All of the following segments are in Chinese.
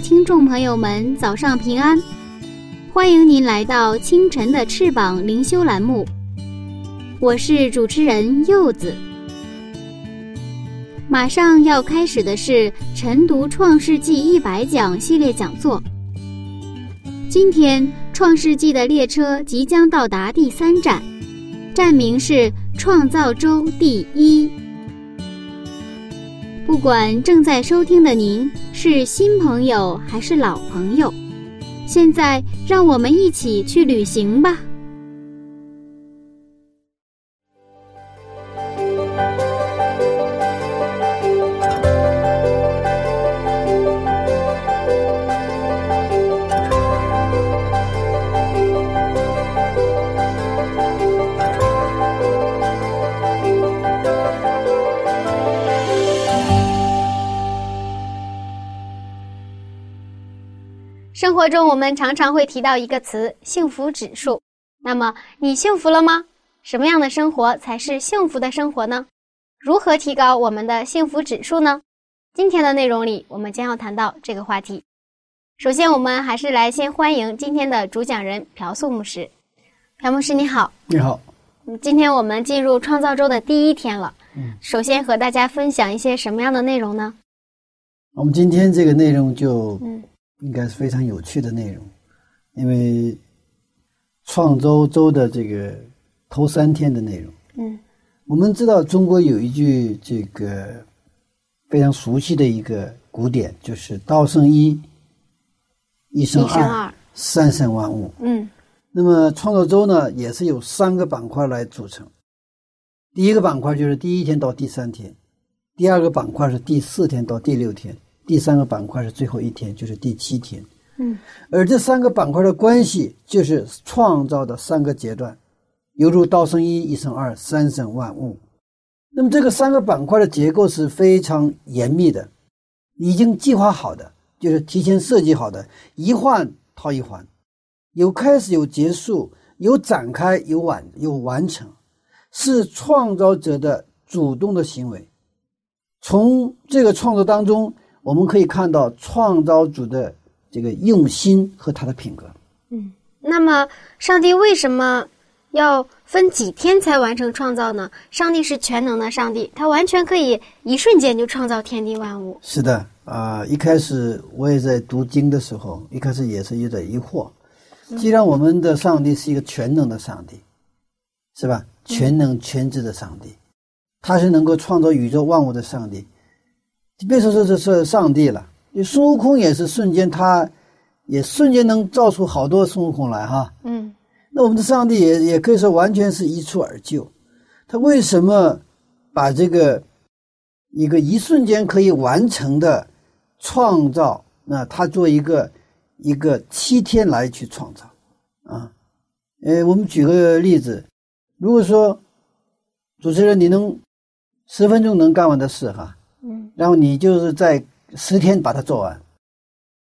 听众朋友们，早上平安！欢迎您来到清晨的翅膀灵修栏目，我是主持人柚子。马上要开始的是晨读《创世纪》一百讲系列讲座。今天《创世纪》的列车即将到达第三站，站名是创造周第一。不管正在收听的您是新朋友还是老朋友。现在，让我们一起去旅行吧。活中，我们常常会提到一个词“幸福指数”。那么，你幸福了吗？什么样的生活才是幸福的生活呢？如何提高我们的幸福指数呢？今天的内容里，我们将要谈到这个话题。首先，我们还是来先欢迎今天的主讲人朴素牧师。朴牧师，你好。你好。今天我们进入创造周的第一天了。嗯。首先和大家分享一些什么样的内容呢？我们今天这个内容就嗯。应该是非常有趣的内容，因为创周周的这个头三天的内容。嗯，我们知道中国有一句这个非常熟悉的一个古典，就是“道生一，一生二，三生万物”。嗯，那么创造周呢，也是由三个板块来组成。第一个板块就是第一天到第三天，第二个板块是第四天到第六天。第三个板块是最后一天，就是第七天。嗯，而这三个板块的关系就是创造的三个阶段，犹如道生一，一生二，三生万物。那么这个三个板块的结构是非常严密的，已经计划好的，就是提前设计好的，一环套一环，有开始有结束，有展开有完有完成，是创造者的主动的行为。从这个创作当中。我们可以看到创造主的这个用心和他的品格。嗯，那么上帝为什么要分几天才完成创造呢？上帝是全能的上帝，他完全可以一瞬间就创造天地万物。是的，啊，一开始我也在读经的时候，一开始也是有点疑惑。既然我们的上帝是一个全能的上帝，是吧？全能全知的上帝，他是能够创造宇宙万物的上帝。别说说这是上帝了，你孙悟空也是瞬间，他也瞬间能造出好多孙悟空来哈。嗯，那我们的上帝也也可以说完全是一蹴而就。他为什么把这个一个一瞬间可以完成的创造，那他做一个一个七天来去创造啊？呃，我们举个例子，如果说主持人你能十分钟能干完的事哈。然后你就是在十天把它做完。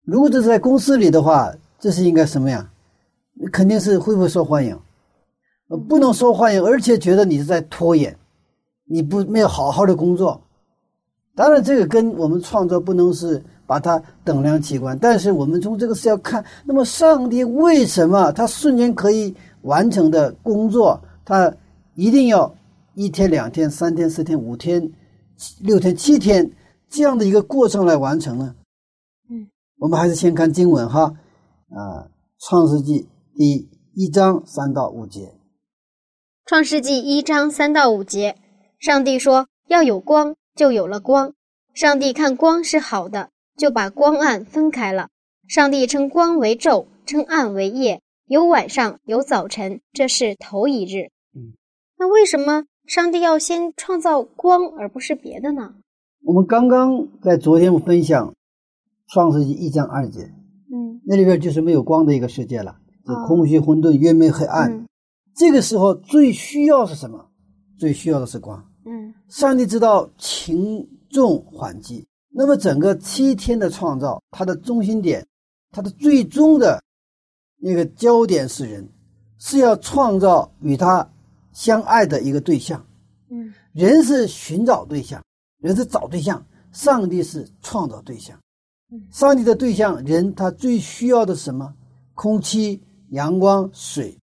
如果这是在公司里的话，这是应该什么呀？肯定是会不会受欢迎？不能受欢迎，而且觉得你是在拖延，你不没有好好的工作。当然，这个跟我们创作不能是把它等量齐观。但是我们从这个是要看，那么上帝为什么他瞬间可以完成的工作，他一定要一天、两天、三天、四天、五天？六天、七天这样的一个过程来完成呢？嗯，我们还是先看经文哈。啊，《创世纪》第一章三到五节，《创世纪》一章三到五节，上帝说要有光，就有了光。上帝看光是好的，就把光暗分开了。上帝称光为昼，称暗为夜。有晚上，有早晨，这是头一日。嗯，那为什么上帝要先创造光，而不是别的呢？我们刚刚在昨天分享《创世纪》一章二节，嗯，那里边就是没有光的一个世界了，就哦空虚、混沌、渊昧、黑暗。嗯这个时候最需要是什么？最需要的是光。嗯上帝知道轻重缓急，那么整个七天的创造，它的中心点，它的最终的那个焦点是人，是要创造与他相爱的一个对象。嗯人是寻找对象，人是找对象，上帝是创造对象嗯。上帝的对象，人他最需要的是什么？空气、阳光、水。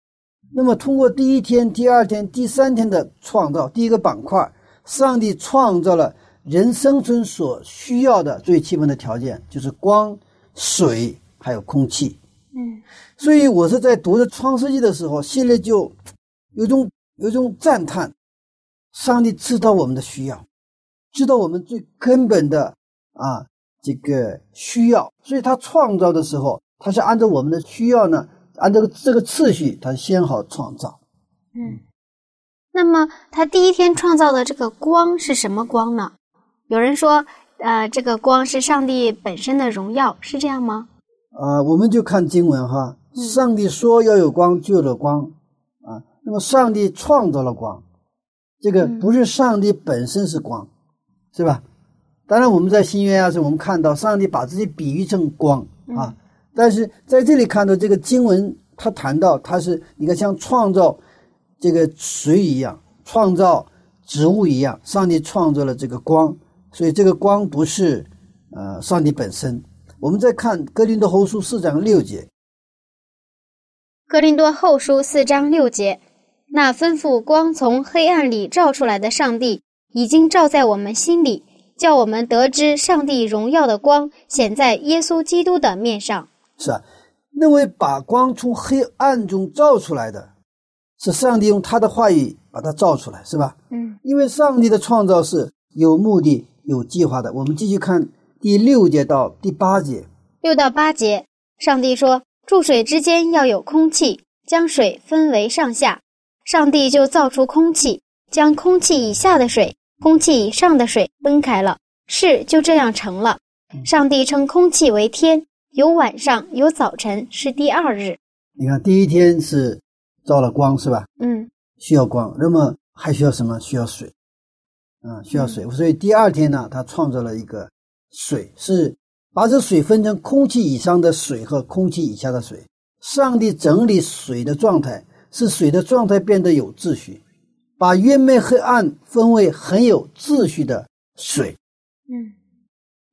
那么，通过第一天、第二天、第三天的创造，第一个板块，上帝创造了人生存所需要的最基本的条件，就是光、水还有空气。嗯所以我是在读着《创世纪》的时候，心里就有种有种赞叹：上帝知道我们的需要，知道我们最根本的啊这个需要，所以他创造的时候，他是按照我们的需要呢，按照这个次序，他先好创造。嗯。那么，他第一天创造的这个光是什么光呢？有人说，呃，这个光是上帝本身的荣耀，是这样吗？啊，我们就看经文哈，嗯上帝说要有光，就有了光啊。那么上帝创造了光，这个嗯不是上帝本身是光，是吧？当然，我们在新约啊，是我们看到上帝把自己比喻成光啊，但是在这里看到这个经文，他谈到他是你看像创造这个水一样，创造植物一样，上帝创造了这个光，所以这个光不是呃上帝本身。我们再看哥林多后书四章六节，哥林多后书四章六节，那吩咐光从黑暗里照出来的上帝，已经照在我们心里，叫我们得知上帝荣耀的光显在耶稣基督的面上。是啊？那位把光从黑暗中照出来的，是上帝用他的话语把它照出来，是吧？嗯因为上帝的创造是有目的、有计划的。我们继续看第六节到第八节，六到八节，上帝说：注水之间要有空气，将水分为上下。上帝就造出空气，将空气以下的水、空气以上的水分开了，事就这样成了。上帝称空气为天，有晚上，有早晨，是第二日。你看第一天是照了光，是吧？嗯需要光，那么还需要什么？需要水，啊，需要水。所以第二天呢，他创造了一个水，是把这水分成空气以上的水和空气以下的水。上帝整理水的状态，使水的状态变得有秩序，把渊昧黑暗分为很有秩序的水。嗯，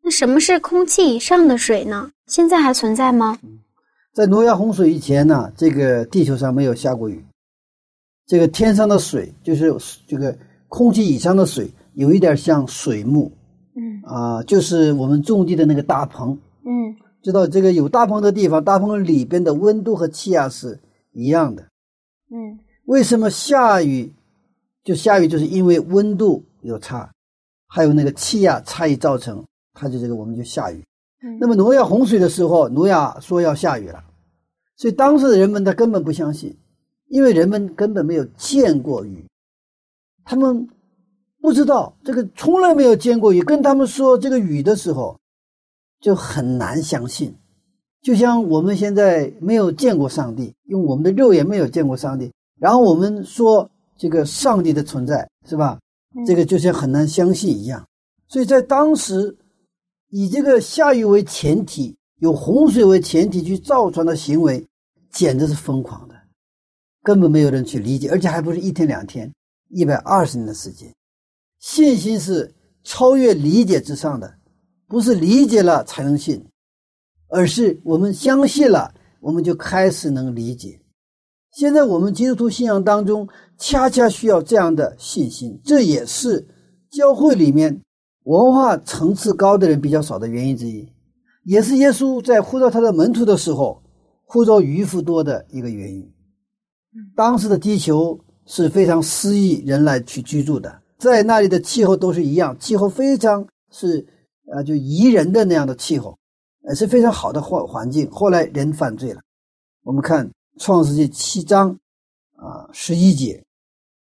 那什么是空气以上的水呢？现在还存在吗？在挪亚洪水以前呢，这个地球上没有下过雨。这个天上的水，就是这个空气以上的水，有一点像水幕嗯啊、就是我们种地的那个大棚。嗯知道这个有大棚的地方，大棚里边的温度和气压是一样的。嗯为什么下雨就下雨，就是因为温度有差，还有那个气压差异造成，它就这个我们就下雨。嗯。那么挪亚洪水的时候，挪亚说要下雨了，所以当时的人们他根本不相信，因为人们根本没有见过雨，他们不知道这个从来没有见过雨，跟他们说这个雨的时候，就很难相信。就像我们现在没有见过上帝，用我们的肉眼没有见过上帝，然后我们说这个上帝的存在是吧？嗯这个就像很难相信一样。所以在当时，以这个下雨为前提，有洪水为前提去造船的行为，简直是疯狂的，根本没有人去理解，而且还不是一天两天，一百二十年的时间。信心是超越理解之上的，不是理解了才能信，而是我们相信了，我们就开始能理解。现在我们基督徒信仰当中，恰恰需要这样的信心，这也是教会里面文化层次高的人比较少的原因之一，也是耶稣在呼召他的门徒的时候，呼召渔夫多的一个原因。当时的地球是非常适宜人来去居住的，在那里的气候都是一样，气候非常是啊、就宜人的那样的气候，呃是非常好的环环境。后来人犯罪了，我们看创世纪七章啊十一节。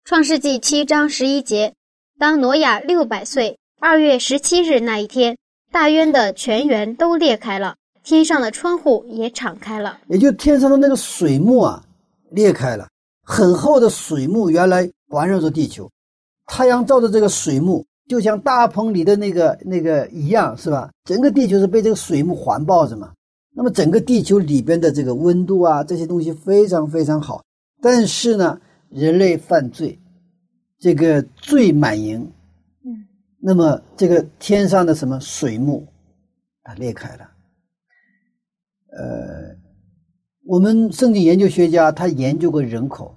创世纪七章十一节，当挪亚六百岁二月十七日那一天，大渊的泉源都裂开了，天上的窗户也敞开了。也就天上的那个水幕啊裂开了，很厚的水幕原来环绕着地球，太阳照着这个水幕，就像大棚里的那个那个一样，是吧？整个地球是被这个水幕环抱着嘛。那么整个地球里边的这个温度啊，这些东西非常非常好。但是呢，人类犯罪，这个罪满盈，嗯，那么这个天上的什么水幕，它裂开了。呃，我们圣经研究学家他研究过人口，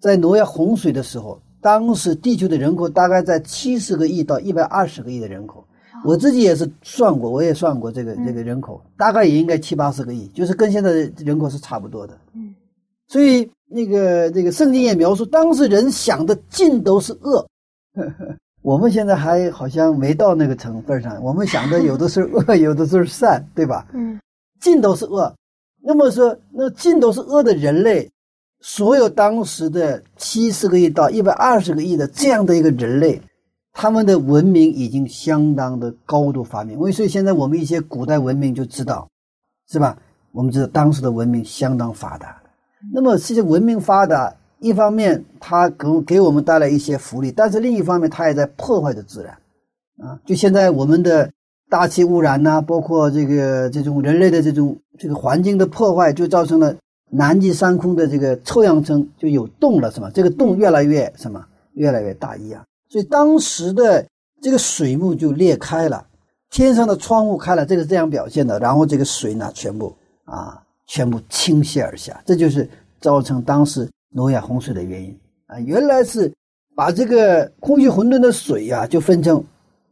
在挪亚洪水的时候，当时地球的人口大概在七十个亿到一百二十个亿的人口。我自己也是算过，我也算过这个这个人口，大概也应该七八十个亿，就是跟现在的人口是差不多的。嗯，所以那个这个圣经也描述，当时人想的尽都是恶。我们现在还好像没到那个成分上，我们想的有的是恶，有的是善，对吧？嗯，尽都是恶。那么说，那尽都是恶的人类，所有当时的七十个亿到一百二十个亿的这样的一个人类。他们的文明已经相当的高度发明，所以现在我们一些古代文明就知道，是吧？我们知道当时的文明相当发达。那么这些文明发达，一方面它给给我们带来一些福利，但是另一方面它也在破坏着自然。啊，就现在我们的大气污染呐，包括这个这种人类的这种这个环境的破坏，就造成了南极山空的这个臭氧层就有洞了，是吗？这个洞越来越什么？越来越大一样。所以当时的这个水幕就裂开了，天上的窗户开了，这个这样表现的。然后这个水呢，全部啊，全部倾泻而下，这就是造成当时挪亚洪水的原因啊。原来是把这个空气混沌的水呀，就分成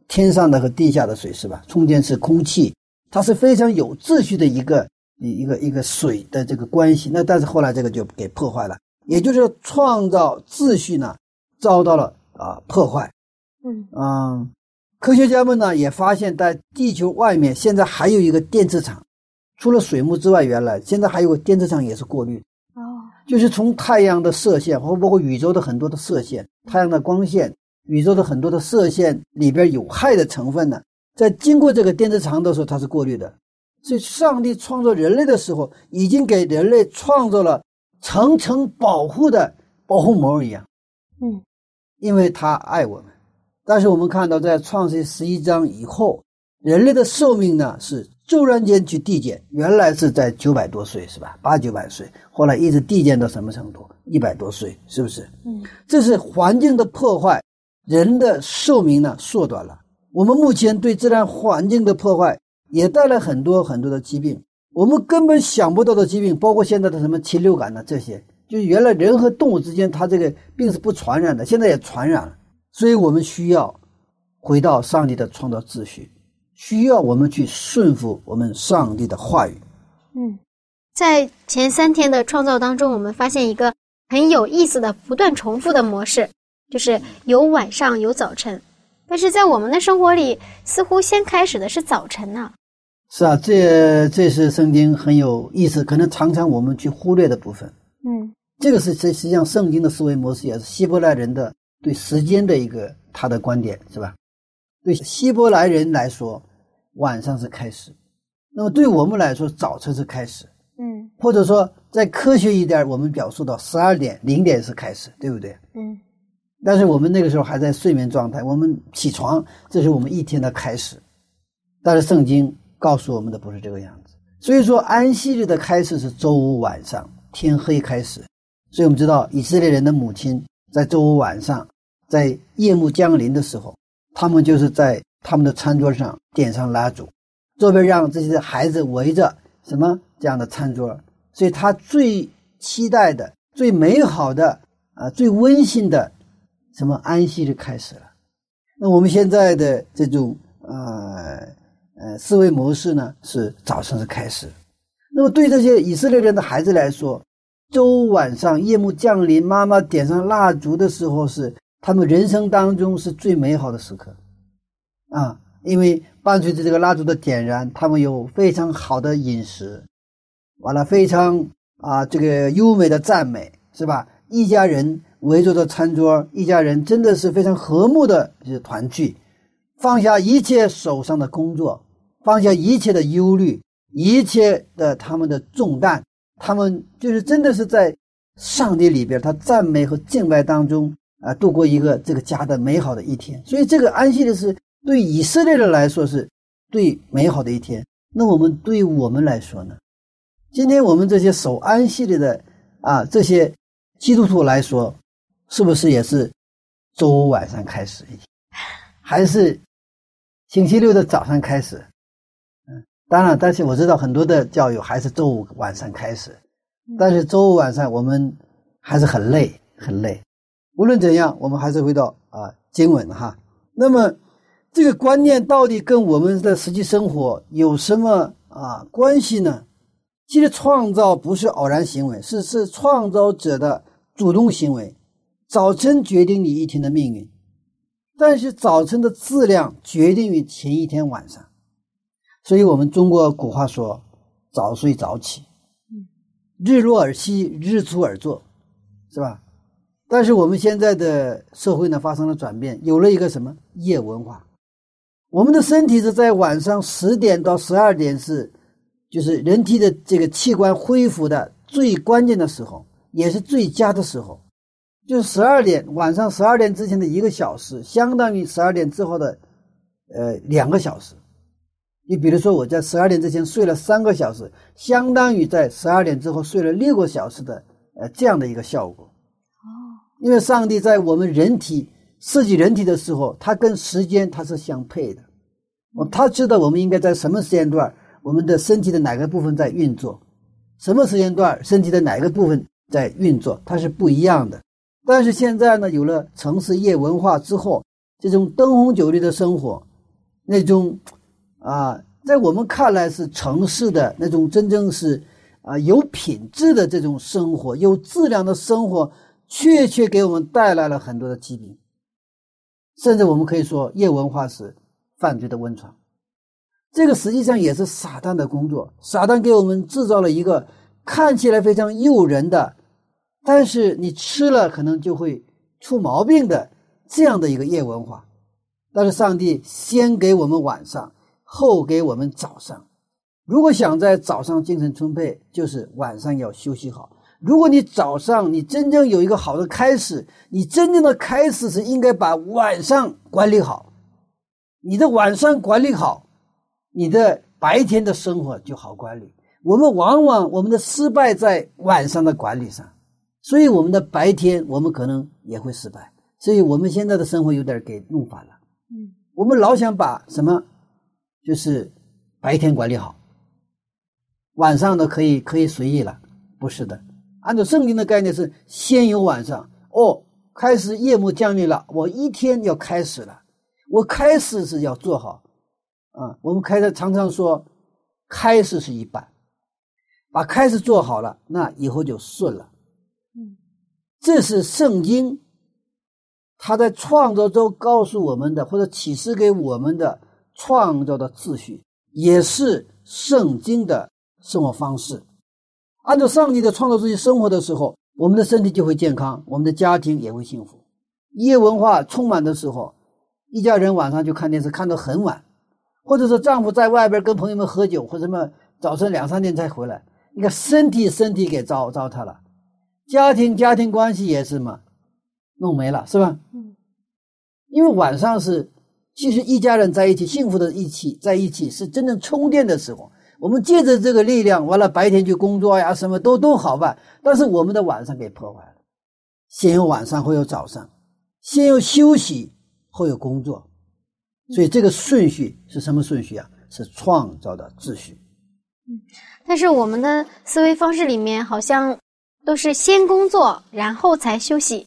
天上的和地下的水，是吧？中间是空气，它是非常有秩序的一个一一个一个水的这个关系。那但是后来这个就给破坏了，也就是创造秩序呢，遭到了。啊，破坏，嗯嗯，科学家们呢也发现，在地球外面现在还有一个电磁场，除了水幕之外，原来现在还有个电磁场也是过滤，哦，就是从太阳的射线，或包括宇宙的很多的射线，太阳的光线，宇宙的很多的射线里边有害的成分呢，在经过这个电磁场的时候，它是过滤的。所以，上帝创造人类的时候，已经给人类创造了层层保护的保护膜一样，嗯。因为他爱我们，但是我们看到，在创世十一章以后，人类的寿命呢是骤然间去递减，原来是在九百多岁，是吧？八九百岁，后来一直递减到什么程度？一百多岁，是不是？嗯，这是环境的破坏，人的寿命呢缩短了。我们目前对自然环境的破坏，也带来很多很多的疾病，我们根本想不到的疾病，包括现在的什么禽流感呢这些。就原来人和动物之间，它这个病是不传染的，现在也传染了，所以我们需要回到上帝的创造秩序，需要我们去顺服我们上帝的话语。嗯，在前三天的创造当中，我们发现一个很有意思的不断重复的模式，就是有晚上有早晨，但是在我们的生活里，似乎先开始的是早晨呢。是啊，这这是圣经很有意思，可能常常我们去忽略的部分。嗯，这个是实实际上圣经的思维模式，也是希伯来人的对时间的一个他的观点，是吧？对希伯来人来说，晚上是开始；那么对我们来说，早晨是开始。嗯，或者说再科学一点，我们表述到十二点零点是开始，对不对？嗯。但是我们那个时候还在睡眠状态，我们起床，这是我们一天的开始。但是圣经告诉我们的不是这个样子，所以说安息日的开始是周五晚上。天黑开始，所以我们知道以色列人的母亲在周五晚上，在夜幕降临的时候，他们就是在他们的餐桌上点上蜡烛，这边让这些孩子围着什么这样的餐桌，所以他最期待的、最美好的啊、最温馨的什么安息就开始了。那我们现在的这种呃呃思维模式呢，是早上是开始。那么，对这些以色列人的孩子来说，周晚上夜幕降临，妈妈点上蜡烛的时候，是他们人生当中是最美好的时刻，啊，因为伴随着这个蜡烛的点燃，他们有非常好的饮食，完了非常啊，这个优美的赞美，是吧？一家人围坐着餐桌，一家人真的是非常和睦的团聚，放下一切手上的工作，放下一切的忧虑，一切的他们的重担，他们就是真的是在上帝里边，他赞美和敬拜当中啊，度过一个这个家的美好的一天。所以，这个安息日是对以色列人来说是最美好的一天。那我们对于我们来说呢？今天我们这些守安息日的啊，这些基督徒来说，是不是也是周五晚上开始，还是星期六的早上开始？嗯，当然，但是我知道很多的教友还是周五晚上开始，但是周五晚上我们还是很累，很累。无论怎样，我们还是回到啊经文哈。那么这个观念到底跟我们的实际生活有什么啊关系呢？其实创造不是偶然行为，是是创造者的主动行为。早晨决定你一天的命运，但是早晨的质量决定于前一天晚上。所以我们中国古话说：“早睡早起，日落而息，日出而作，是吧？”但是我们现在的社会呢，发生了转变，有了一个什么夜文化？我们的身体是在晚上十点到十二点是。就是人体的这个器官恢复的最关键的时候，也是最佳的时候，就是十二点晚上十二点之前的一个小时，相当于十二点之后的，呃两个小时。你比如说，我在十二点之前睡了三个小时，相当于在十二点之后睡了六个小时的，呃这样的一个效果。哦，因为上帝在我们人体设计人体的时候，它跟时间它是相配的，哦，他知道我们应该在什么时间段。我们的身体的哪个部分在运作？什么时间段身体的哪个部分在运作？它是不一样的。但是现在呢，有了城市夜文化之后，这种灯红酒绿的生活，那种啊，在我们看来是城市的那种真正是啊有品质的这种生活，有质量的生活，确确给我们带来了很多的疾病。甚至我们可以说，夜文化是犯罪的温床。这个实际上也是撒旦的工作。撒旦给我们制造了一个看起来非常诱人的，但是你吃了可能就会出毛病的这样的一个夜文化。但是上帝先给我们晚上，后给我们早上。如果想在早上精神充沛，就是晚上要休息好。如果你早上你真正有一个好的开始，你真正的开始是应该把晚上管理好。你的晚上管理好。你的白天的生活就好管理。我们往往我们的失败在晚上的管理上，所以我们的白天我们可能也会失败。所以我们现在的生活有点给弄反了。嗯，我们老想把什么，就是白天管理好，晚上的可以可以随意了。不是的，按照圣经的概念是先有晚上。哦，开始夜幕降临了，我一天要开始了，我开始是要做好。啊，我们开始常常说，开始是一半，把开始做好了，那以后就顺了。嗯，这是圣经，他在创造中告诉我们的，或者启示给我们的创造的秩序，也是圣经的生活方式。按照上帝的创造秩序生活的时候，我们的身体就会健康，我们的家庭也会幸福。夜文化充满的时候，一家人晚上就看电视，看到很晚。或者是丈夫在外边跟朋友们喝酒，或什么早晨两三点才回来，你看身体身体给糟糟蹋了，家庭家庭关系也是嘛，弄没了是吧？嗯，因为晚上是其实一家人在一起幸福的一起在一起是真正充电的时候，我们借着这个力量，完了白天去工作呀，什么都都好办，但是我们的晚上给破坏了，先有晚上后有早上，先有休息后有工作。所以这个顺序是什么顺序啊？是创造的秩序。嗯，但是我们的思维方式里面好像都是先工作，然后才休息。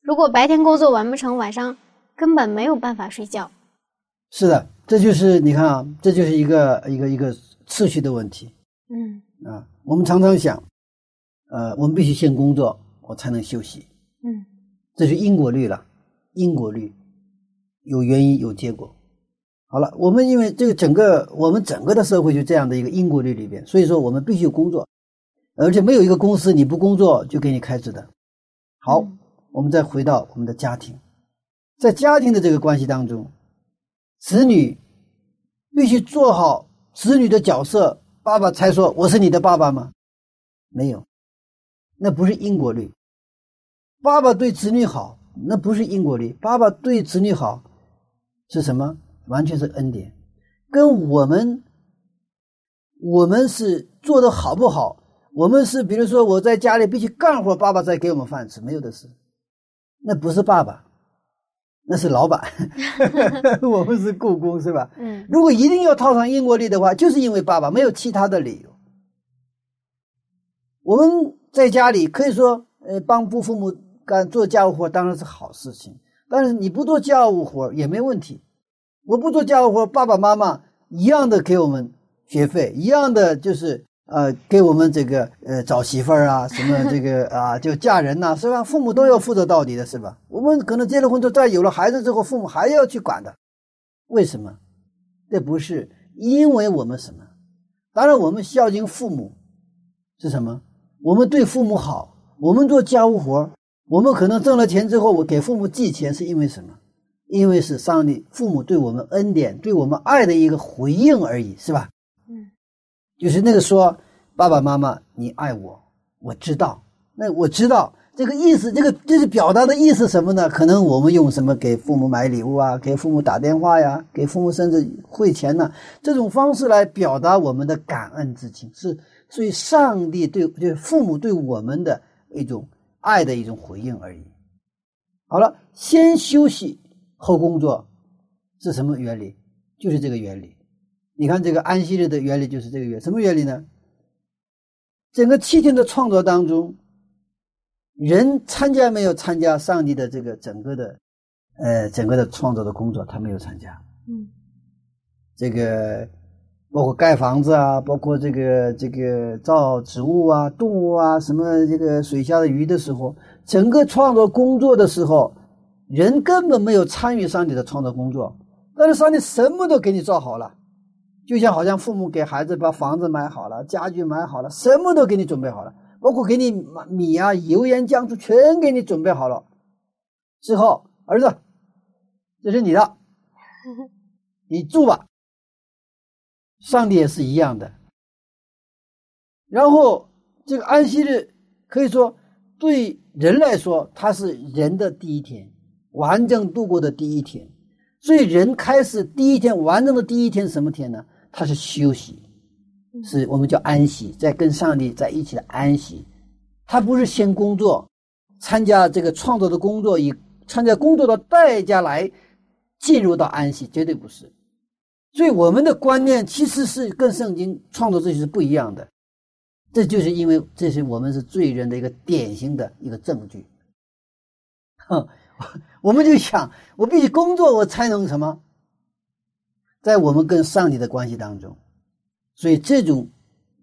如果白天工作完不成，晚上根本没有办法睡觉。是的，这就是你看啊，这就是一个一个一个次序的问题。嗯啊，我们常常想，呃，我们必须先工作，我才能休息。嗯，这是因果律了，因果律。有原因有结果，好了，我们因为这个整个我们整个的社会就这样的一个因果律里边，所以说我们必须工作。而且没有一个公司你不工作就给你开支的。好，嗯我们再回到我们的家庭，在家庭的这个关系当中，子女必须做好子女的角色，爸爸才说我是你的爸爸吗？没有，那不是因果律。爸爸对子女好，那不是因果律。爸爸对子女好是什么？完全是恩典，跟我们我们是做的好不好？我们是比如说我在家里必须干活，爸爸才给我们饭吃，没有的事。那不是爸爸，那是老板。我们是雇工，是吧？嗯如果一定要套上英国力的话，就是因为爸爸，没有其他的理由。我们在家里可以说，呃，帮父父母干做家务活当然是好事情，但是你不做家务活也没问题。我不做家务活，爸爸妈妈一样的给我们学费，一样的就是呃给我们这个呃找媳妇儿啊，什么这个啊就嫁人呐、是吧？父母都要负责到底的，是吧？我们可能结了婚之后，再有了孩子之后，父母还要去管的，为什么？这不是因为我们什么？当然，我们孝敬父母是什么？我们对父母好，我们做家务活，我们可能挣了钱之后，我给父母寄钱，是因为什么？因为是上帝父母对我们恩典、对我们爱的一个回应而已，是吧？就是那个说爸爸妈妈，你爱我，我知道。那我知道这个意思，这个这是表达的意思什么呢？可能我们用什么给父母买礼物啊，给父母打电话呀，给父母甚至汇钱呢、这种方式来表达我们的感恩之情，是所以上帝对就是父母对我们的一种爱的一种回应而已。好了，先休息后工作是什么原理？就是这个原理。你看这个安息日的原理就是这个原什么原理呢？整个七天的创作当中，人参加没有参加上帝的这个整个的，呃，整个的创作的工作，他没有参加。嗯这个包括盖房子啊，包括这个这个造植物啊、动物啊，什么这个水下的鱼的时候，整个创作工作的时候，人根本没有参与上帝的创作工作，但是上帝什么都给你造好了，就像好像父母给孩子把房子买好了，家具买好了，什么都给你准备好了，包括给你米啊、油盐酱醋全给你准备好了，之后儿子，这是你的，你住吧。上帝也是一样的。然后这个安息日可以说对人来说，它是人的第一天，完整度过的第一天。所以人开始第一天完整的第一天什么天呢？它是休息，是我们叫安息，在跟上帝在一起的安息。他不是先工作，参加这个创作的工作，以参加工作的代价来进入到安息，绝对不是。所以我们的观念其实是跟圣经创作秩序是不一样的，这就是因为这是我们是罪人的一个典型的一个证据。哼，我们就想，我必须工作，我才能什么？在我们跟上帝的关系当中，所以这种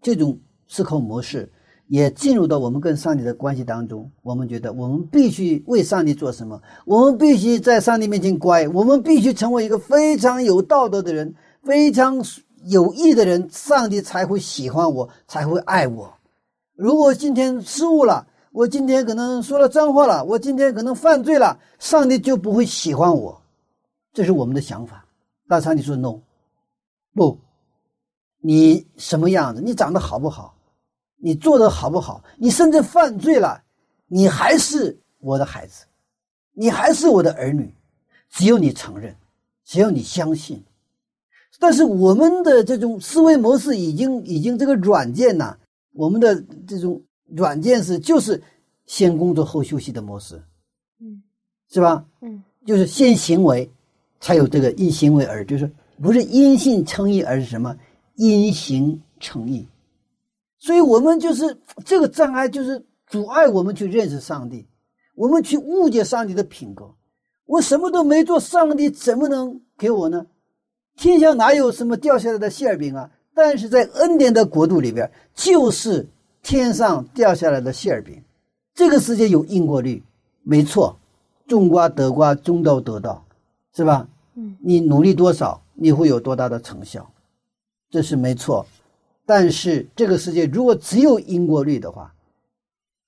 这种思考模式也进入到我们跟上帝的关系当中。我们觉得我们必须为上帝做什么？我们必须在上帝面前乖，我们必须成为一个非常有道德的人，非常有益的人，上帝才会喜欢我，才会爱我。如果今天失误了，我今天可能说了脏话了，我今天可能犯罪了，上帝就不会喜欢我。这是我们的想法。但上帝说 no，不，你什么样子？你长得好不好？你做的好不好？你甚至犯罪了，你还是我的孩子，你还是我的儿女。只有你承认，只有你相信。但是我们的这种思维模式已经已经这个软件呐、我们的这种软件是就是先工作后休息的模式，嗯是吧？嗯就是先行为，才有这个因行为而，就是不是因信称义，而是什么因行称义。所以我们就是这个障碍，就是阻碍我们去认识上帝，我们去误解上帝的品格。我什么都没做，上帝怎么能给我呢？天上哪有什么掉下来的馅饼啊？但是在恩典的国度里边，就是天上掉下来的馅饼。这个世界有因果律，没错，种瓜得瓜，种豆得豆，是吧？嗯你努力多少，你会有多大的成效，这是没错。但是这个世界如果只有因果律的话，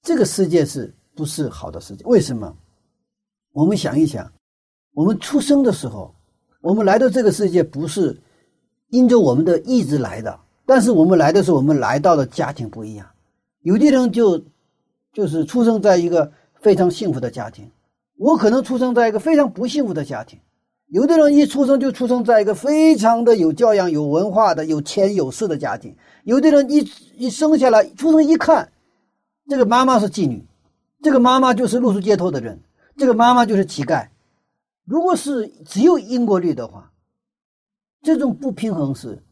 这个世界是不是好的世界？为什么？我们想一想，我们出生的时候，我们来到这个世界不是因着我们的意志来的，但是我们来的时候，我们来到的家庭不一样。有的人就就是出生在一个非常幸福的家庭，我可能出生在一个非常不幸福的家庭。有的人一出生就出生在一个非常的有教养、有文化的、有钱有势的家庭；有的人一一生下来，出生一看，这个妈妈是妓女，这个妈妈就是露宿街头的人，这个妈妈就是乞丐。如果是只有因果律的话，这种不平衡是，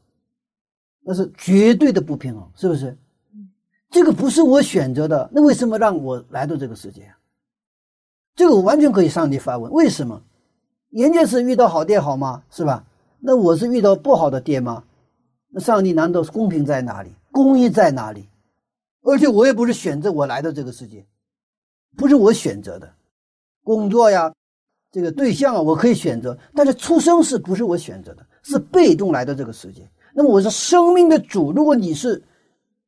那是绝对的不平衡，是不是？这个不是我选择的，那为什么让我来到这个世界？这个我完全可以上帝发问：为什么？人家是遇到好爹好妈，是吧？那我是遇到不好的爹妈，那上帝难道是公平在哪里？公义在哪里？而且我也不是选择我来到这个世界，不是我选择的，工作呀，这个对象啊，我可以选择，但是出生是不是我选择的？是被动来到这个世界。那么我是生命的主，如果你是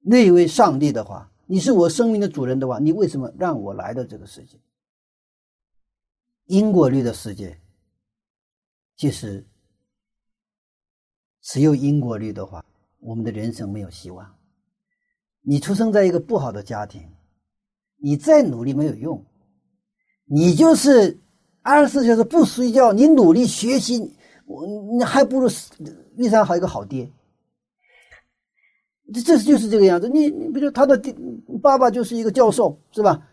那位上帝的话，你是我生命的主人的话，你为什么让我来到这个世界？因果律的世界。其实，只有因果律的话，我们的人生没有希望。你出生在一个不好的家庭，你再努力没有用。你就是二十四小时不睡觉，你努力学习，我你还不如遇上好一个好爹。这这就是这个样子。你你比如他的爸爸就是一个教授，是吧？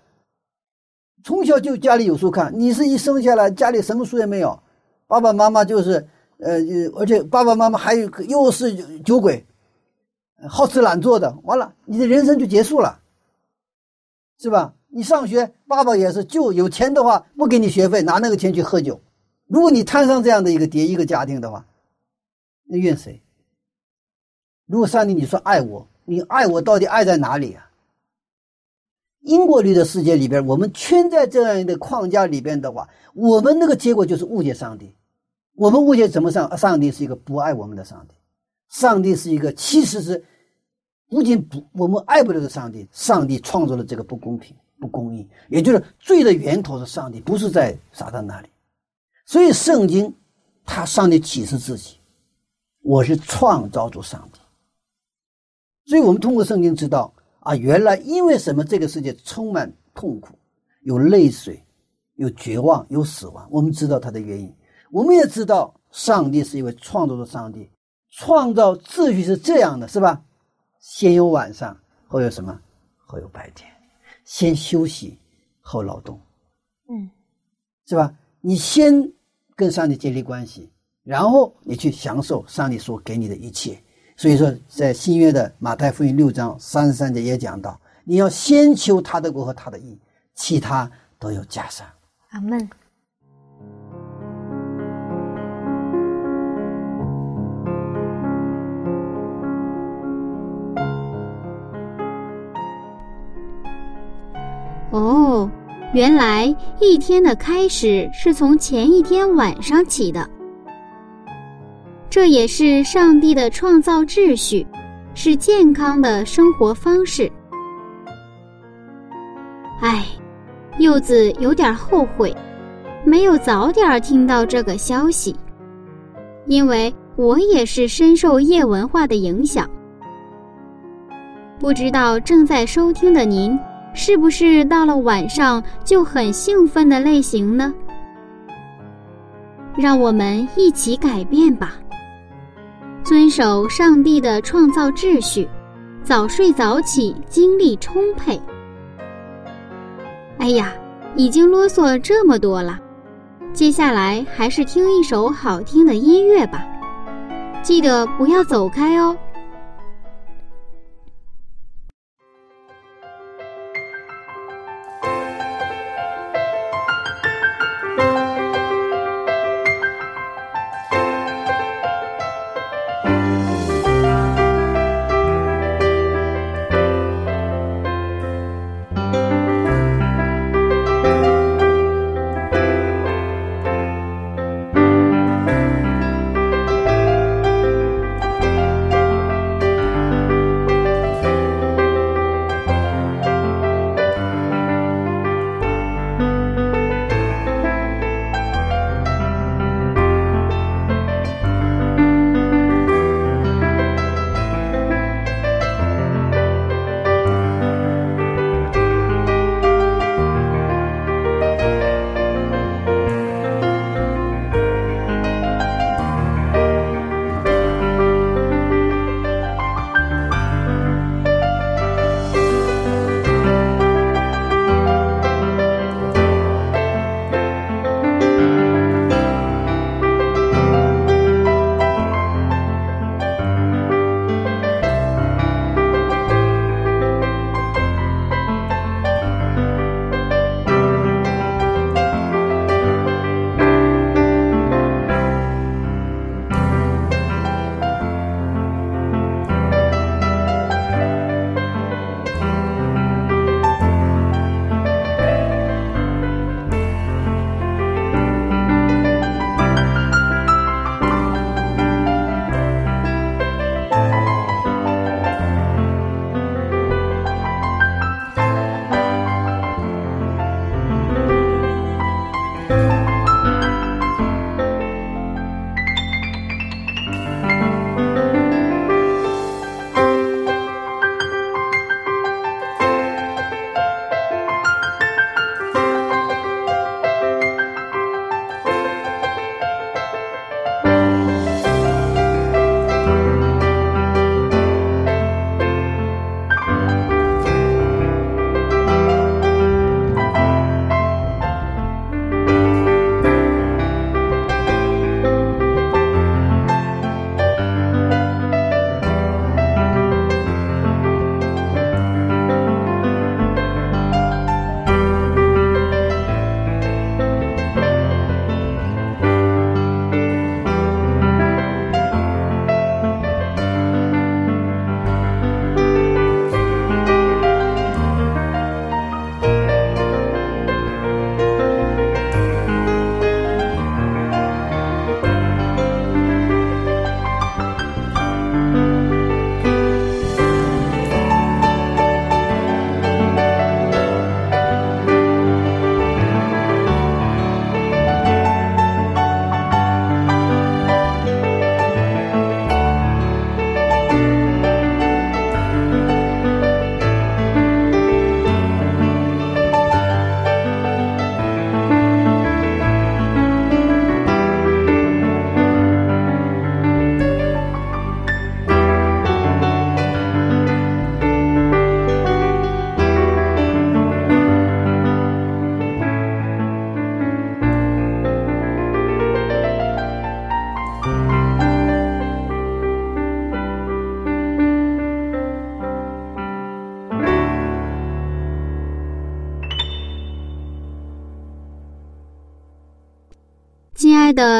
从小就家里有书看，你是一生下来家里什么书也没有。爸爸妈妈就是，呃，而且爸爸妈妈还有又是酒鬼，好吃懒做的，完了，你的人生就结束了，是吧？你上学，爸爸也是，就有钱的话不给你学费，拿那个钱去喝酒。如果你摊上这样的一个爹一个家庭的话，那怨谁？如果上帝你说爱我，你爱我到底爱在哪里啊？因果律的世界里边，我们圈在这样一个框架里边的话，我们那个结果就是误解上帝。我们误解怎么上？上帝是一个不爱我们的上帝，上帝是一个其实是不仅不我们爱不了的上帝。上帝创造了这个不公平、不公义，也就是罪的源头是上帝，不是在撒旦那里。所以圣经，他上帝启示自己，我是创造主上帝。所以我们通过圣经知道啊，原来因为什么这个世界充满痛苦，有泪水，有绝望，有死亡。我们知道它的原因。我们也知道，上帝是一位创造的上帝，创造秩序是这样的，是吧？先有晚上，后有什么？后有白天。先休息，后劳动。嗯，是吧？你先跟上帝建立关系，然后你去享受上帝所给你的一切。所以说，在新约的马太福音六章三十三节也讲到，你要先求他的国和他的义，其他都有加上。阿门。原来一天的开始是从前一天晚上起的，这也是上帝的创造秩序，是健康的生活方式。唉，柚子有点后悔，没有早点听到这个消息，因为我也是深受夜文化的影响。不知道正在收听的您。是不是到了晚上就很兴奋的类型呢？让我们一起改变吧，遵守上帝的创造秩序，早睡早起，精力充沛。哎呀，已经啰嗦这么多了，接下来还是听一首好听的音乐吧，记得不要走开哦。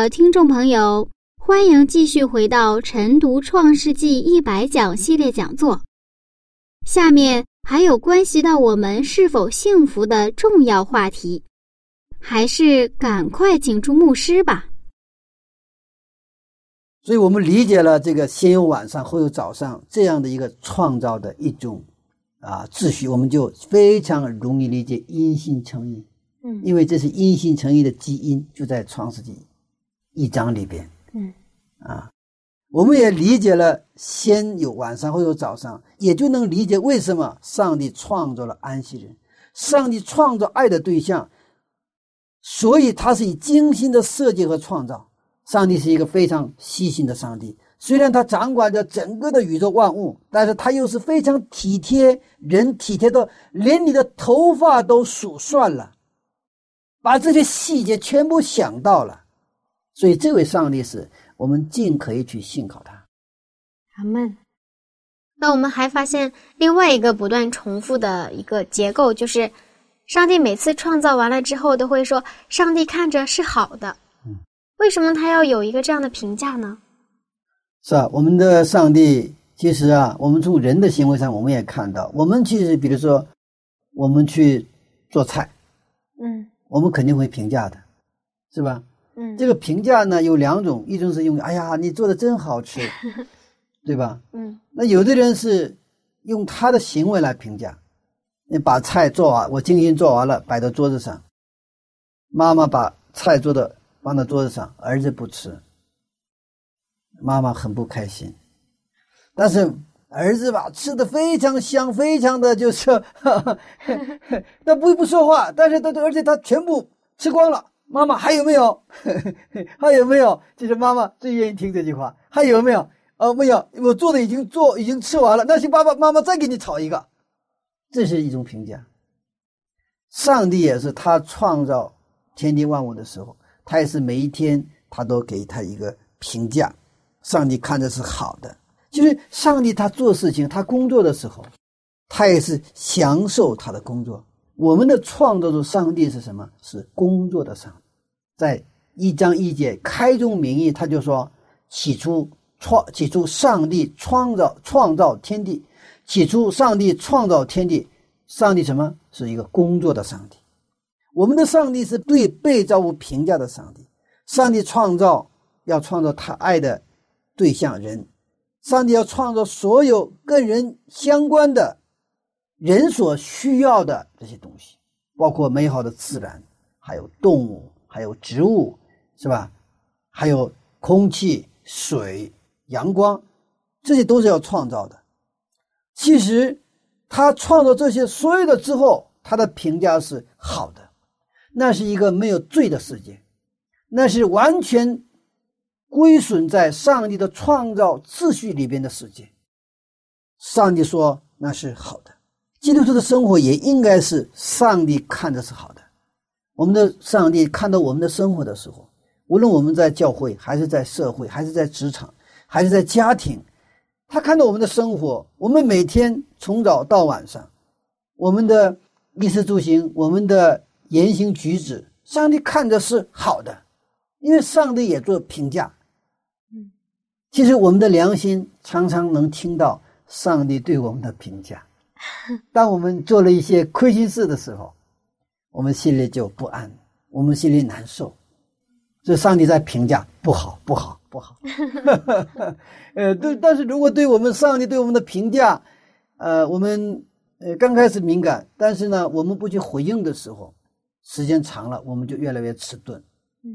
的听众朋友，欢迎继续回到晨读《创世纪》一百讲系列讲座。下面还有关系到我们是否幸福的重要话题，还是赶快请出牧师吧。所以我们理解了这个先有晚上后有早上这样的一个创造的一种啊秩序，我们就非常容易理解因信称义。嗯，因为这是因信诚义的基因，就在创世纪一章里边。嗯，啊，我们也理解了先有晚上后有早上，也就能理解为什么上帝创造了安息人。上帝创造爱的对象，所以他是以精心的设计和创造。上帝是一个非常细心的上帝，虽然他掌管着整个的宇宙万物，但是他又是非常体贴人，体贴到连你的头发都数算了。把这些细节全部想到了，所以这位上帝是我们尽可以去信靠他。阿门。那我们还发现另外一个不断重复的一个结构，就是上帝每次创造完了之后都会说：“上帝看着是好的。”嗯，为什么他要有一个这样的评价呢？是啊，我们的上帝其实啊，我们从人的行为上我们也看到，我们其实比如说我们去做菜，嗯。我们肯定会评价的，是吧？嗯，这个评价呢有两种，一种是用“哎呀，你做的真好吃 ”，对吧？嗯，那有的人是用他的行为来评价，你把菜做完，我精心做完了，摆到桌子上，妈妈把菜做的放到桌子上，儿子不吃，妈妈很不开心，但是。儿子吧，吃的非常香，非常的就是，他不不说话，但是他而且他全部吃光了。妈妈还有没有？还有没有？就是妈妈最愿意听这句话。还有没有？哦，没有，我做的已经做已经吃完了。那行，爸爸妈妈再给你炒一个，这是一种评价。上帝也是他创造天地万物的时候，他也是每一天他都给他一个评价。上帝看着是好的。就是上帝，他做事情，他工作的时候，他也是享受他的工作。我们的创造主上帝是什么？是工作的上帝。在一章一节开宗明义，他就说：“起初创，起初上帝创造创造天地。起初上帝创造天地，上帝什么？是一个工作的上帝。我们的上帝是对被造物评价的上帝。上帝创造要创造他爱的对象人。”上帝要创造所有跟人相关的、人所需要的这些东西，包括美好的自然，还有动物，还有植物，是吧？还有空气、水、阳光，这些都是要创造的。其实，他创造这些所有的之后，他的评价是好的，那是一个没有罪的世界，那是完全。归损在上帝的创造秩序里边的世界，上帝说那是好的。基督徒的生活也应该是上帝看的是好的。我们的上帝看到我们的生活的时候，无论我们在教会，还是在社会，还是在职场，还是在家庭，他看到我们的生活，我们每天从早到晚上，我们的衣食住行，我们的言行举止，上帝看的是好的，因为上帝也做评价。嗯其实我们的良心常常能听到上帝对我们的评价。当我们做了一些亏心事的时候，我们心里就不安，我们心里难受。这上帝在评价不好，不好，不好。呃，对，但是如果对我们上帝对我们的评价，呃，我们呃刚开始敏感，但是呢，我们不去回应的时候，时间长了，我们就越来越迟钝。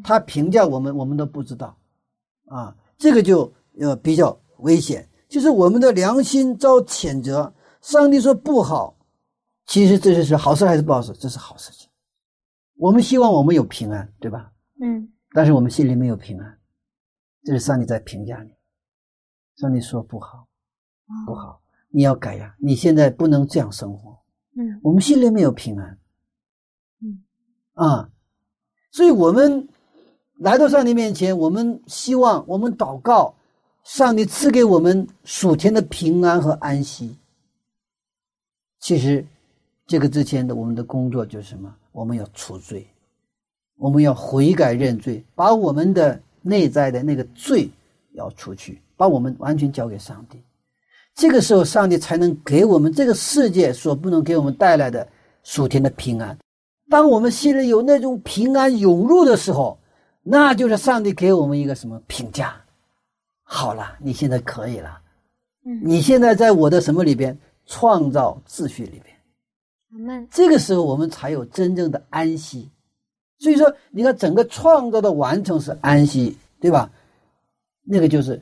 他评价我们，我们都不知道，啊，这个就。呃，比较危险，就是我们的良心遭谴责。上帝说不好，其实这是是好事还是不好事？这是好事情。我们希望我们有平安，对吧？嗯。但是我们心里没有平安，这是上帝在评价你。上帝说不好，不好，你要改呀！你现在不能这样生活。嗯。我们心里没有平安。嗯。啊，所以我们来到上帝面前，我们希望我们祷告。上帝赐给我们属天的平安和安息。其实，这个之前的我们的工作就是什么？我们要除罪，我们要悔改认罪，把我们的内在的那个罪要除去，把我们完全交给上帝。这个时候，上帝才能给我们这个世界所不能给我们带来的属天的平安。当我们心里有那种平安涌入的时候，那就是上帝给我们一个什么评价？好了，你现在可以了。嗯，你现在在我的什么里边创造秩序里边？这个时候我们才有真正的安息。所以说，你看整个创造的完成是安息，对吧？那个就是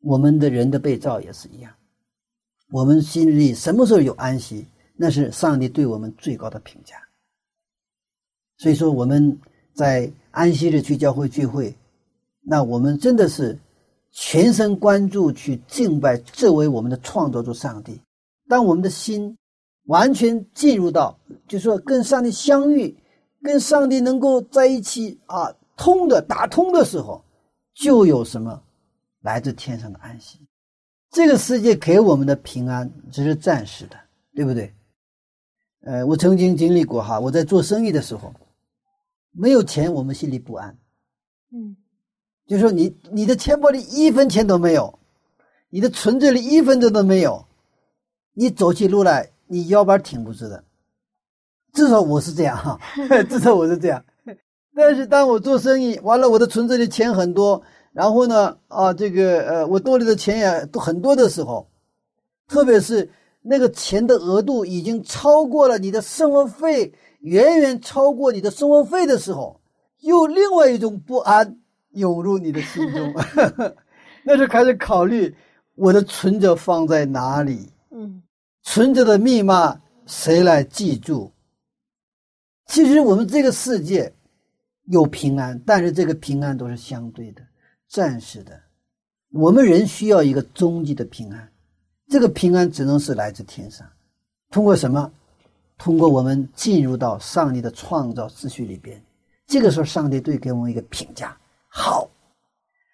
我们的人的被造也是一样。我们心里什么时候有安息，那是上帝对我们最高的评价。所以说，我们在安息日去教会聚会，那我们真的是全神贯注去敬拜这位我们的创造主上帝。当我们的心完全进入到，就说跟上帝相遇，跟上帝能够在一起啊，通的打通的时候，就有什么来自天上的安息。这个世界给我们的平安只是暂时的，对不对？呃，我曾经经历过哈，我在做生意的时候。没有钱，我们心里不安。嗯，就说你你的钱包里一分钱都没有，你的存折里一分钱都没有，你走起路来你腰板挺不直的。至少我是这样哈，至少我是这样。但是当我做生意完了，我的存折里钱很多，然后呢啊这个呃我兜里的钱也都很多的时候，特别是那个钱的额度已经超过了你的生活费。远远超过你的生活费的时候，又另外一种不安涌入你的心中 那就开始考虑我的存折放在哪里？存折的密码谁来记住？其实我们这个世界有平安，但是这个平安都是相对的、暂时的。我们人需要一个终极的平安，这个平安只能是来自天上，通过什么？通过我们进入到上帝的创造秩序里边，这个时候上帝对给我们一个评价好。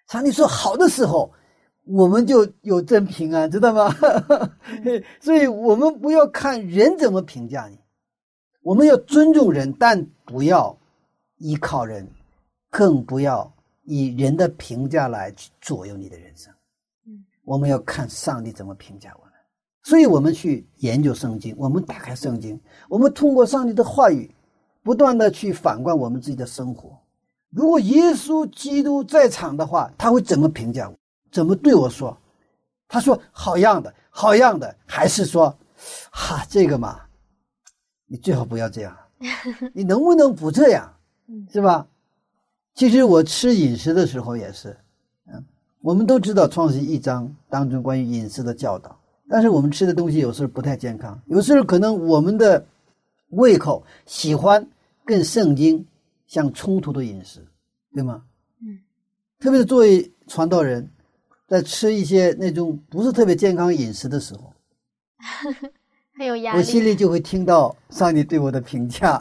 上帝说好的时候，我们就有真平安，知道吗？所以我们不要看人怎么评价你，我们要尊重人，但不要依靠人，更不要以人的评价来去左右你的人生。嗯，我们要看上帝怎么评价我们。所以，我们去研究圣经，我们打开圣经，我们通过上帝的话语，不断的去反观我们自己的生活。如果耶稣基督在场的话，他会怎么评价我？怎么对我说？他说好样的，好样的，还是说，哈，这个嘛，你最好不要这样，你能不能不这样？是吧？其实我吃饮食的时候也是，嗯，我们都知道创世一章当中关于饮食的教导。但是我们吃的东西有时候不太健康，有时候可能我们的胃口喜欢跟圣经相冲突的饮食，对吗？嗯。特别是作为传道人，在吃一些那种不是特别健康饮食的时候，很有压力。我心里就会听到上帝对我的评价，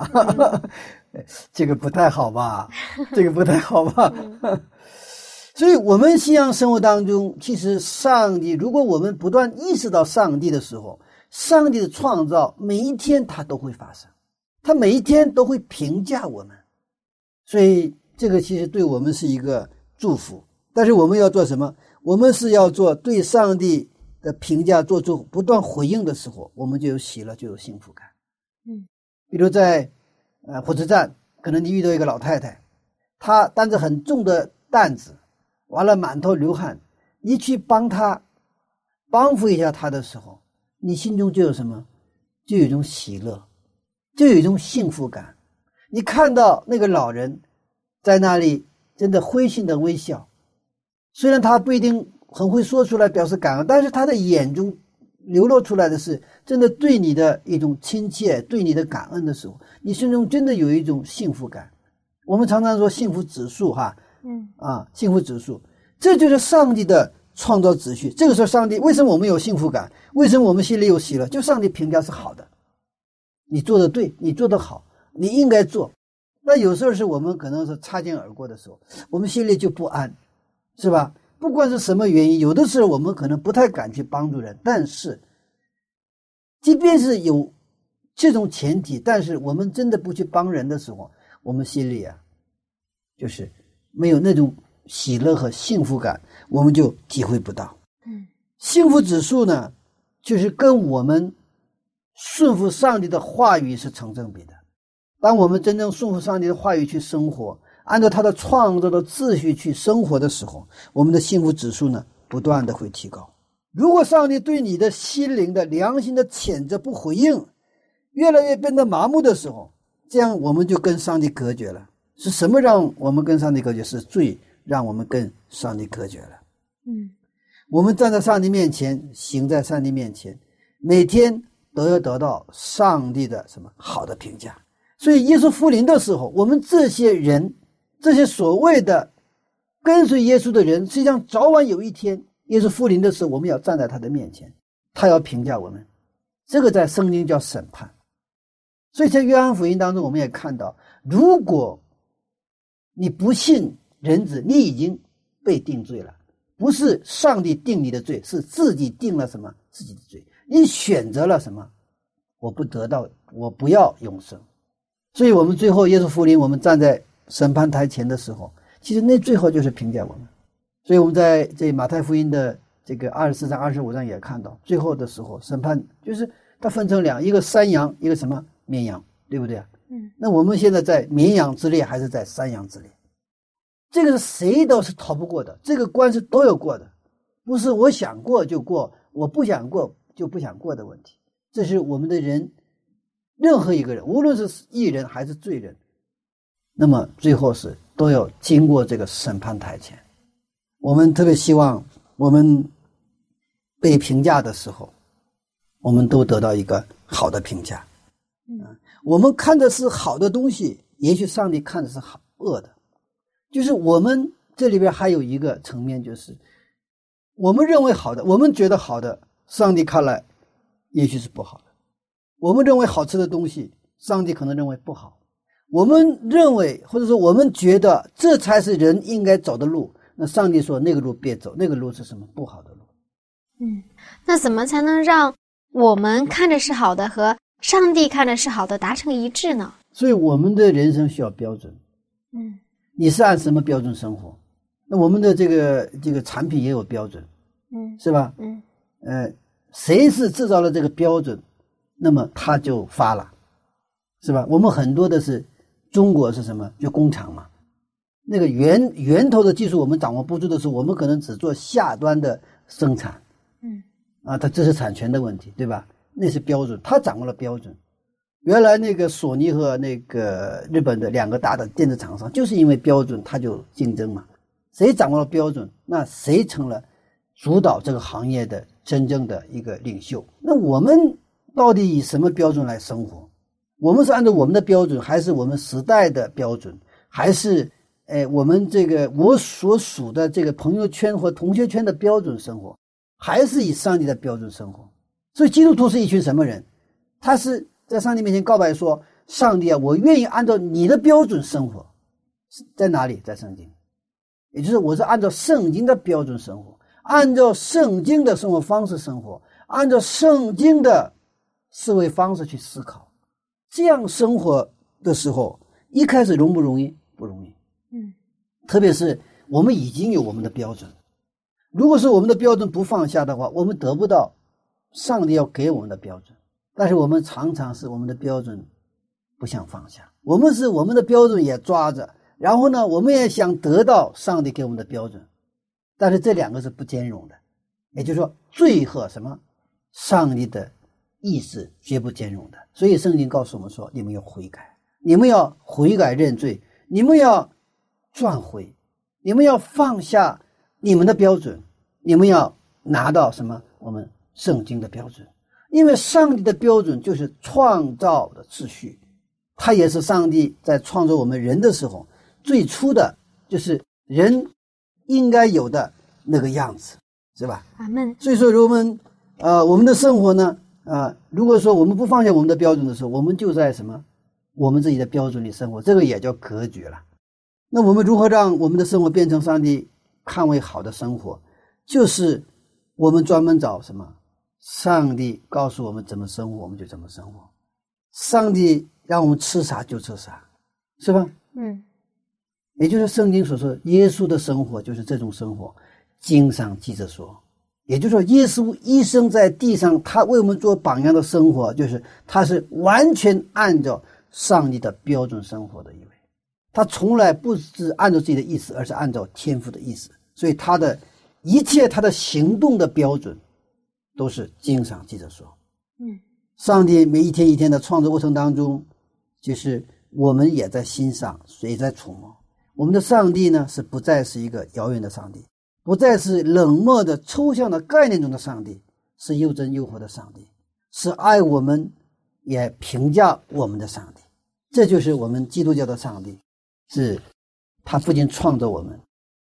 这个不太好吧？这个不太好吧？所以，我们信仰生活当中，其实上帝，如果我们不断意识到上帝的时候，上帝的创造每一天它都会发生，他每一天都会评价我们，所以这个其实对我们是一个祝福。但是我们要做什么？我们是要做对上帝的评价做出不断回应的时候，我们就有喜乐，就有幸福感。嗯，比如在呃火车站，可能你遇到一个老太太，她担着很重的担子。完了，满头流汗，你去帮她，帮扶一下她的时候，你心中就有什么？就有一种喜乐，就有一种幸福感。你看到那个老人在那里，真的灰心的微笑，虽然他不一定很会说出来表示感恩，但是他的眼中流露出来的是真的对你的一种亲切，对你的感恩的时候，你心中真的有一种幸福感。我们常常说幸福指数，哈。嗯啊，幸福指数，这就是上帝的创造秩序。这个时候，上帝为什么我们有幸福感？为什么我们心里有喜乐？就上帝评价是好的，你做的对，你做的好，你应该做。那有时候是我们可能是擦肩而过的时候，我们心里就不安，是吧？不管是什么原因，有的时候我们可能不太敢去帮助人。但是，即便是有这种前提，但是我们真的不去帮人的时候，我们心里啊就是没有那种喜乐和幸福感，我们就体会不到。嗯，幸福指数呢，就是跟我们顺服上帝的话语是成正比的。当我们真正顺服上帝的话语去生活，按照他的创造的秩序去生活的时候，我们的幸福指数呢，不断的会提高。如果上帝对你的心灵的良心的谴责不回应，越来越变得麻木的时候，这样我们就跟上帝隔绝了。是什么让我们跟上帝隔绝？是罪让我们跟上帝隔绝了。嗯，我们站在上帝面前，行在上帝面前，每天都要得到上帝的什么好的评价。所以，耶稣复临的时候，我们这些人，这些所谓的跟随耶稣的人，实际上早晚有一天，耶稣复临的时候，我们要站在他的面前，他要评价我们。这个在圣经叫审判。所以在约翰福音当中，我们也看到，如果你不信人子，你已经被定罪了。不是上帝定你的罪，是自己定了什么自己的罪。你选择了什么？我不得到，我不要永生。所以，我们最后耶稣福临，我们站在审判台前的时候，其实那最后就是评价我们。所以，我们在这马太福音的这个二十四章、二十五章也看到，最后的时候审判就是它分成两，一个山羊，一个什么绵羊，对不对啊？嗯。那我们现在在绵羊之列，还是在山羊之列？这个是谁都是逃不过的，这个关是都有过的，不是我想过就过，我不想过就不想过的问题。这是我们的人。任何一个人，无论是艺人还是罪人，那么最后是都要经过这个审判台前。我们特别希望我们被评价的时候，我们都得到一个好的评价。嗯，我们看的是好的东西，也许上帝看的是好恶的。就是我们这里边还有一个层面，就是我们认为好的，我们觉得好的，上帝看来也许是不好的。我们认为好吃的东西，上帝可能认为不好。我们认为，或者说我们觉得这才是人应该走的路，那上帝说那个路别走，那个路是什么不好的路？嗯，那怎么才能让我们看着是好的和上帝看着是好的达成一致呢？所以我们的人生需要标准。嗯，你是按什么标准生活？那我们的这个这个产品也有标准，嗯，是吧？嗯，呃，谁是制造了这个标准？那么他就发了，是吧？我们很多的是中国是什么？就工厂嘛，那个源源头的技术我们掌握不住的时候，我们可能只做下端的生产，嗯，啊，它知识产权的问题，对吧？那是标准，他掌握了标准。原来那个索尼和那个日本的两个大的电子厂商，就是因为标准，他就竞争嘛。谁掌握了标准，那谁成了主导这个行业的真正的一个领袖。那我们。到底以什么标准来生活？我们是按照我们的标准，还是我们时代的标准，还是哎我们这个我所属的这个朋友圈或同学圈的标准生活，还是以上帝的标准生活？所以基督徒是一群什么人？他是在上帝面前告白说：“上帝啊，我愿意按照你的标准生活。”在哪里？在圣经，也就是我是按照圣经的标准生活，按照圣经的生活方式生活，按照圣经的。思维方式去思考，这样生活的时候，一开始容不容易？不容易。嗯，特别是我们已经有我们的标准，如果是我们的标准不放下的话，我们得不到上帝要给我们的标准。但是我们常常是我们的标准不想放下，我们是我们的标准也抓着，然后呢，我们也想得到上帝给我们的标准，但是这两个是不兼容的。也就是说，罪和什么上帝的。意识绝不兼容的，所以圣经告诉我们说：你们要悔改，你们要悔改认罪，你们要转回，你们要放下你们的标准，你们要拿到什么？我们圣经的标准，因为上帝的标准就是创造的秩序，它也是上帝在创造我们人的时候最初的就是人应该有的那个样子，是吧？阿门。所以说，我们呃，我们的生活呢？啊，如果说我们不放下我们的标准的时候，我们就在什么我们自己的标准里生活，这个也叫格局了。那我们如何让我们的生活变成上帝看为好的生活？就是我们专门找什么？上帝告诉我们怎么生活，我们就怎么生活。上帝让我们吃啥就吃啥，是吧？嗯。也就是圣经所说，耶稣的生活就是这种生活。经上记着说，也就是说，耶稣一生在地上，他为我们做榜样的生活，就是他是完全按照上帝的标准生活的一位。他从来不是按照自己的意思，而是按照天父的意思。所以他的一切，他的行动的标准，都是经上记着说。嗯，上帝每一天一天的创造过程当中，就是我们也在欣赏，谁在触摸。我们的上帝呢，是不再是一个遥远的上帝。不再是冷漠的抽象的概念中的上帝，是又真又活的上帝，是爱我们，也评价我们的上帝。这就是我们基督教的上帝，是，他不仅创造我们，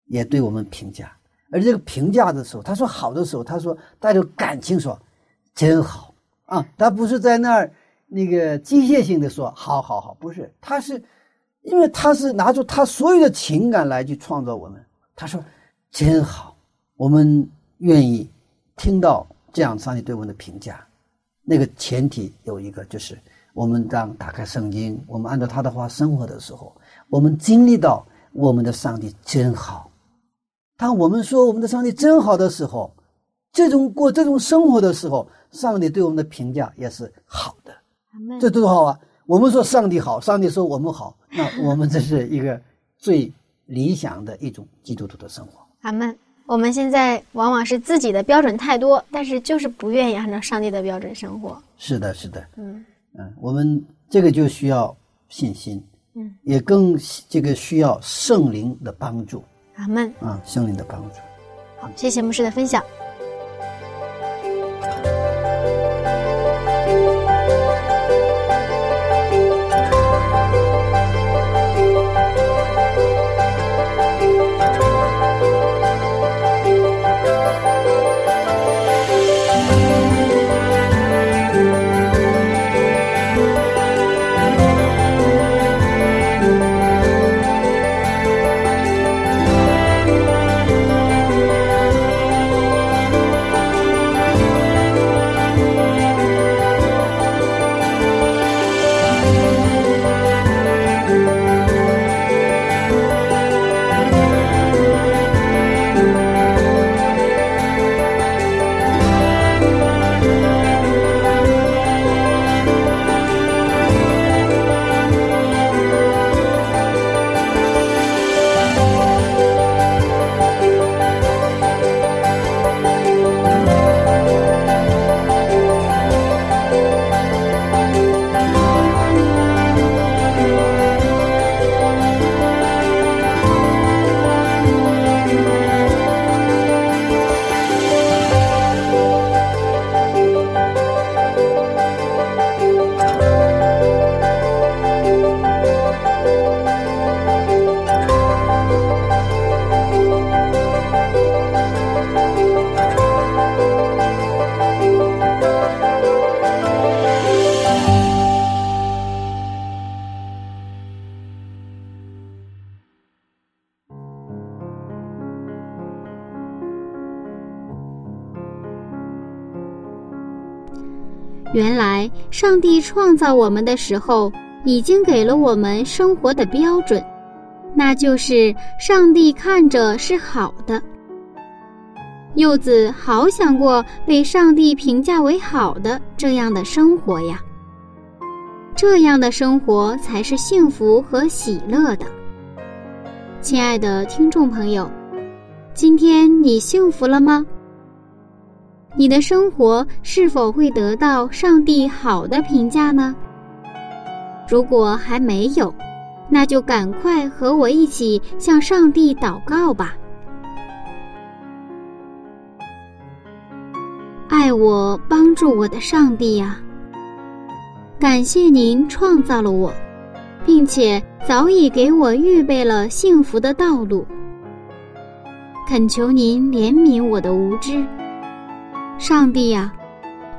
也对我们评价。而这个评价的时候，他说好的时候，他说带着感情说，真好啊，他不是在那儿那个机械性的说好好好，不是，他是，因为他是拿出他所有的情感来去创造我们。他说。真好，我们愿意听到这样上帝对我们的评价。那个前提有一个，就是我们当打开圣经，我们按照他的话生活的时候，我们经历到我们的上帝真好。当我们说我们的上帝真好的时候，这种过这种生活的时候，上帝对我们的评价也是好的。这多好啊！我们说上帝好，上帝说我们好，那我们这是一个最理想的一种基督徒的生活。阿门。我们现在往往是自己的标准太多，但是就是不愿意按照上帝的标准生活。是的，是的。嗯嗯，我们这个就需要信心。嗯，也更这个需要圣灵的帮助。阿门。啊，圣灵的帮助。好，谢谢牧师的分享。上帝创造我们的时候，已经给了我们生活的标准，那就是上帝看着是好的。柚子好想过被上帝评价为好的这样的生活呀，这样的生活才是幸福和喜乐的。亲爱的听众朋友，今天你幸福了吗？你的生活是否会得到上帝好的评价呢？如果还没有，那就赶快和我一起向上帝祷告吧。爱我、帮助我的上帝呀，感谢您创造了我，并且早已给我预备了幸福的道路。恳求您怜悯我的无知。上帝呀，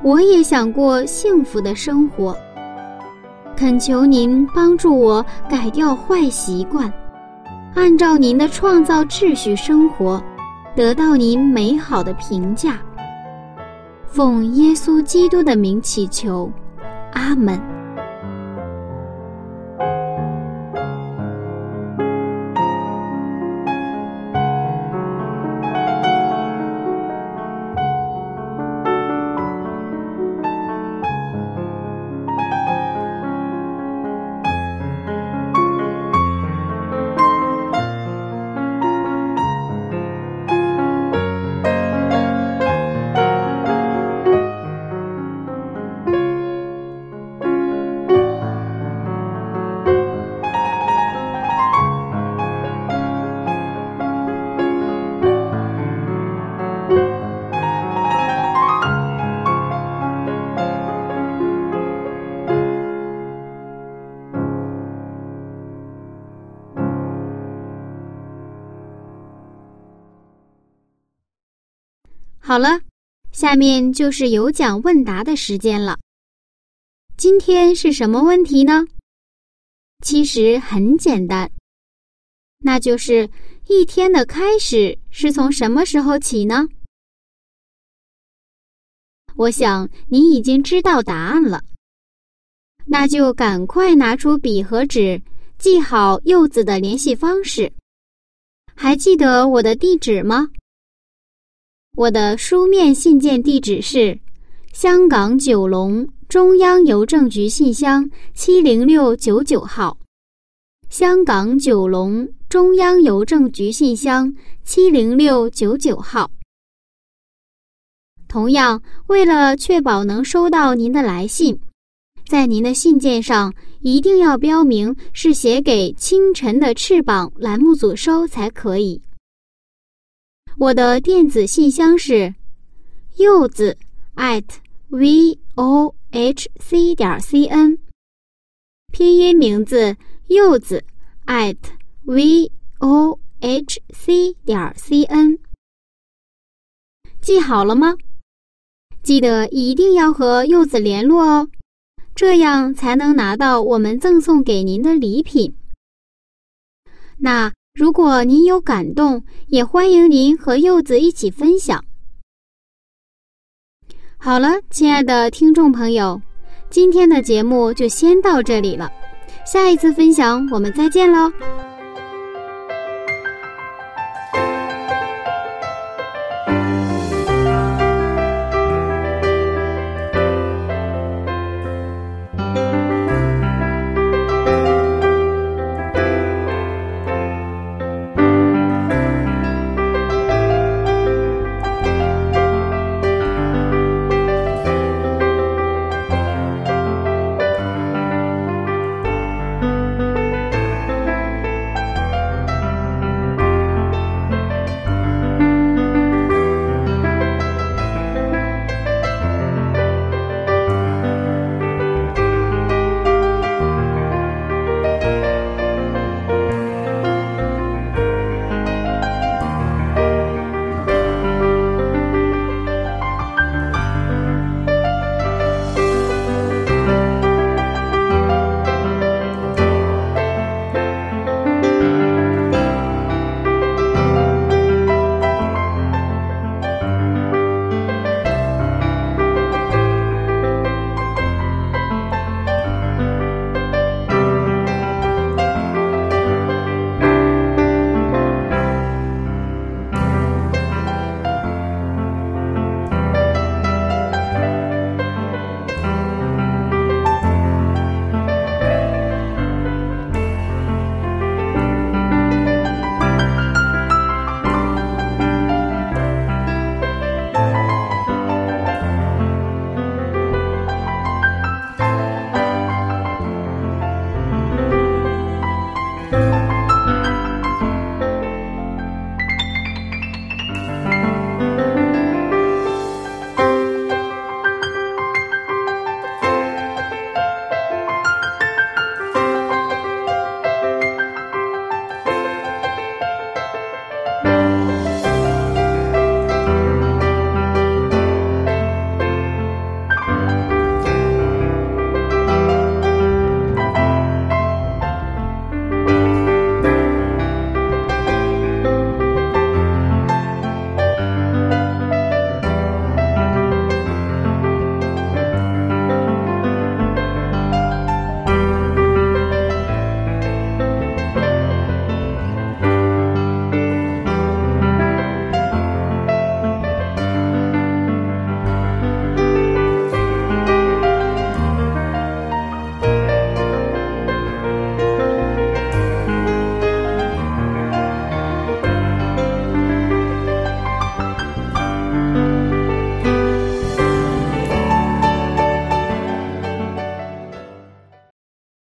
我也想过幸福的生活。恳求您帮助我改掉坏习惯，按照您的创造秩序生活，得到您美好的评价。奉耶稣基督的名祈求，阿门。下面就是有奖问答的时间了。今天是什么问题呢？其实很简单，那就是一天的开始是从什么时候起呢？我想你已经知道答案了，那就赶快拿出笔和纸，记好柚子的联系方式。还记得我的地址吗？我的书面信件地址是香港九龙中央邮政局信箱七零六九九号。香港九龙中央邮政局信箱七零六九九号。同样，为了确保能收到您的来信，在您的信件上一定要标明是写给《清晨的翅膀》栏目组收才可以。我的电子信箱是柚子 at v o h c 点 c n，拼音名字柚子 at v o h c 点 c n，记好了吗？记得一定要和柚子联络哦，这样才能拿到我们赠送给您的礼品。那。如果您有感动，也欢迎您和柚子一起分享。好了，亲爱的听众朋友，今天的节目就先到这里了，下一次分享我们再见喽。